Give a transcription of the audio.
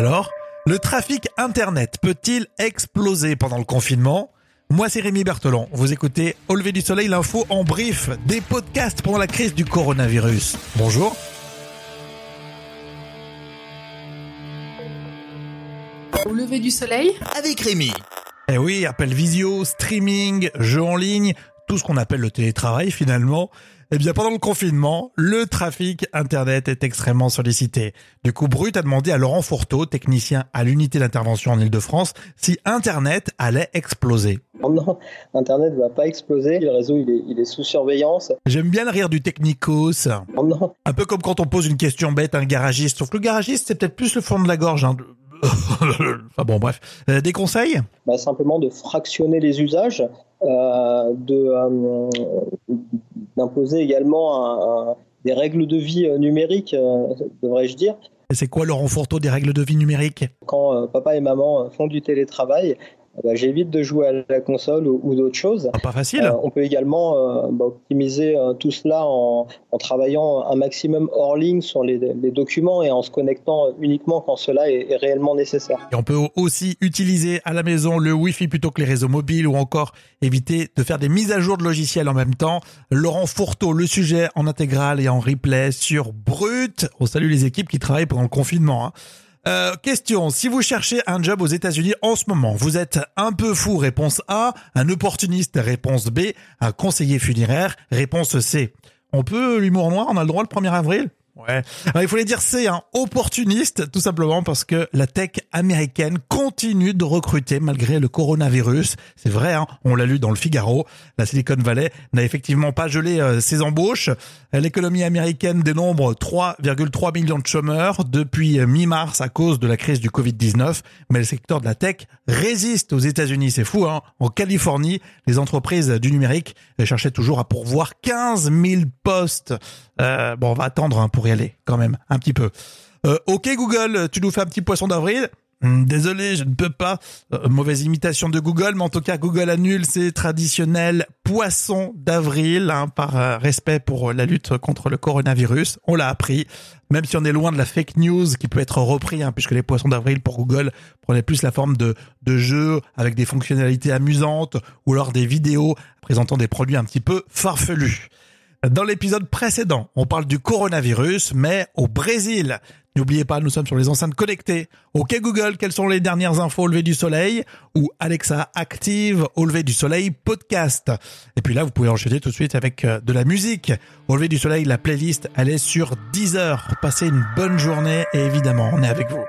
Alors, le trafic Internet peut-il exploser pendant le confinement? Moi, c'est Rémi Berthelon. Vous écoutez Au lever du soleil, l'info en brief, des podcasts pendant la crise du coronavirus. Bonjour. Au lever du soleil avec Rémi. Eh oui, appel visio, streaming, jeux en ligne, tout ce qu'on appelle le télétravail finalement. Eh bien, pendant le confinement, le trafic Internet est extrêmement sollicité. Du coup, Brut a demandé à Laurent Fourteau, technicien à l'unité d'intervention en Ile-de-France, si Internet allait exploser. Non, Internet va pas exploser. Le réseau, il est, il est sous surveillance. J'aime bien le rire du technicos. Non. Un peu comme quand on pose une question bête à un garagiste. Sauf que le garagiste, c'est peut-être plus le fond de la gorge. Hein. enfin bon, bref. Euh, des conseils? Bah, Simplement de fractionner les usages, euh, de euh, d'imposer également des règles de vie euh, numériques, euh, devrais-je dire. C'est quoi Laurent Fourteau des règles de vie numériques? Quand euh, papa et maman font du télétravail, ben, j'évite de jouer à la console ou, d'autres choses. Ah, pas facile. Euh, on peut également euh, bah, optimiser euh, tout cela en, en, travaillant un maximum hors ligne sur les, les, documents et en se connectant uniquement quand cela est, est, réellement nécessaire. Et on peut aussi utiliser à la maison le Wi-Fi plutôt que les réseaux mobiles ou encore éviter de faire des mises à jour de logiciels en même temps. Laurent Fourteau, le sujet en intégral et en replay sur Brut. On salue les équipes qui travaillent pendant le confinement. Hein. Euh, question, si vous cherchez un job aux États-Unis en ce moment, vous êtes un peu fou, réponse A, un opportuniste, réponse B, un conseiller funéraire, réponse C. On peut l'humour noir, on a le droit le 1er avril? Il faut les dire c'est un opportuniste, tout simplement parce que la tech américaine continue de recruter malgré le coronavirus. C'est vrai, hein, on l'a lu dans le Figaro. La Silicon Valley n'a effectivement pas gelé euh, ses embauches. L'économie américaine dénombre 3,3 millions de chômeurs depuis euh, mi-mars à cause de la crise du Covid-19. Mais le secteur de la tech résiste aux États-Unis. C'est fou, hein. En Californie, les entreprises du numérique cherchaient toujours à pourvoir 15 000 postes. Euh, bon, on va attendre hein, pour y quand même un petit peu. Euh, ok Google, tu nous fais un petit poisson d'avril hmm, Désolé, je ne peux pas. Euh, mauvaise imitation de Google, mais en tout cas, Google annule ses traditionnels poissons d'avril hein, par euh, respect pour la lutte contre le coronavirus. On l'a appris, même si on est loin de la fake news qui peut être repris, hein, puisque les poissons d'avril pour Google prenaient plus la forme de, de jeux avec des fonctionnalités amusantes ou alors des vidéos présentant des produits un petit peu farfelus. Dans l'épisode précédent, on parle du coronavirus, mais au Brésil. N'oubliez pas, nous sommes sur les enceintes connectées. Ok Google, quelles sont les dernières infos au lever du soleil? Ou Alexa active au lever du soleil podcast. Et puis là, vous pouvez enchaîner tout de suite avec euh, de la musique. Au lever du soleil, la playlist, elle est sur 10 heures. Passez une bonne journée et évidemment, on est avec vous.